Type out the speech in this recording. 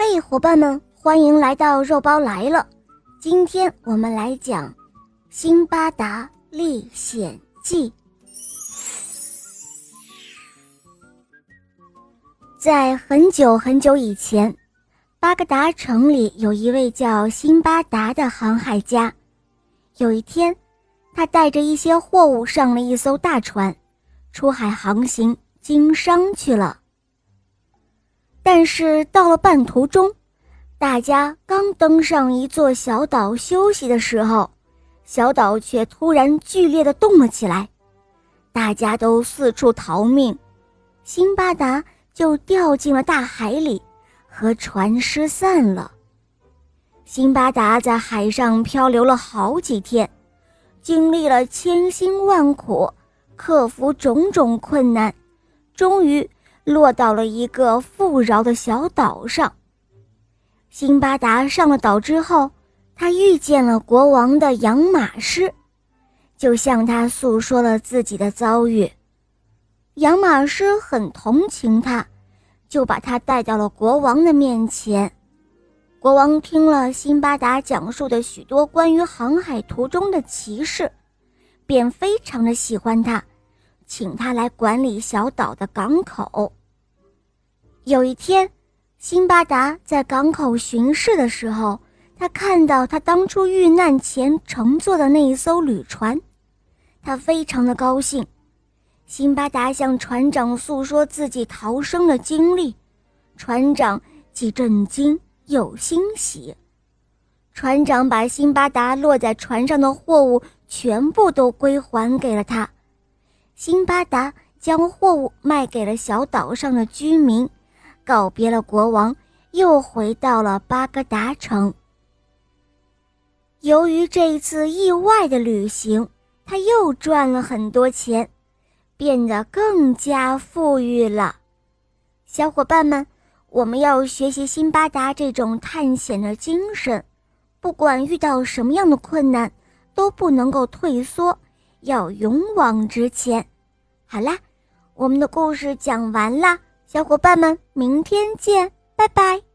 嘿，伙伴们，欢迎来到肉包来了。今天我们来讲《辛巴达历险记》。在很久很久以前，巴格达城里有一位叫辛巴达的航海家。有一天，他带着一些货物上了一艘大船，出海航行经商去了。但是到了半途中，大家刚登上一座小岛休息的时候，小岛却突然剧烈的动了起来，大家都四处逃命，辛巴达就掉进了大海里，和船失散了。辛巴达在海上漂流了好几天，经历了千辛万苦，克服种种困难，终于。落到了一个富饶的小岛上。辛巴达上了岛之后，他遇见了国王的养马师，就向他诉说了自己的遭遇。养马师很同情他，就把他带到了国王的面前。国王听了辛巴达讲述的许多关于航海途中的奇事，便非常的喜欢他，请他来管理小岛的港口。有一天，辛巴达在港口巡视的时候，他看到他当初遇难前乘坐的那一艘旅船，他非常的高兴。辛巴达向船长诉说自己逃生的经历，船长既震惊又欣喜。船长把辛巴达落在船上的货物全部都归还给了他，辛巴达将货物卖给了小岛上的居民。告别了国王，又回到了巴格达城。由于这一次意外的旅行，他又赚了很多钱，变得更加富裕了。小伙伴们，我们要学习辛巴达这种探险的精神，不管遇到什么样的困难，都不能够退缩，要勇往直前。好啦，我们的故事讲完啦。小伙伴们，明天见，拜拜。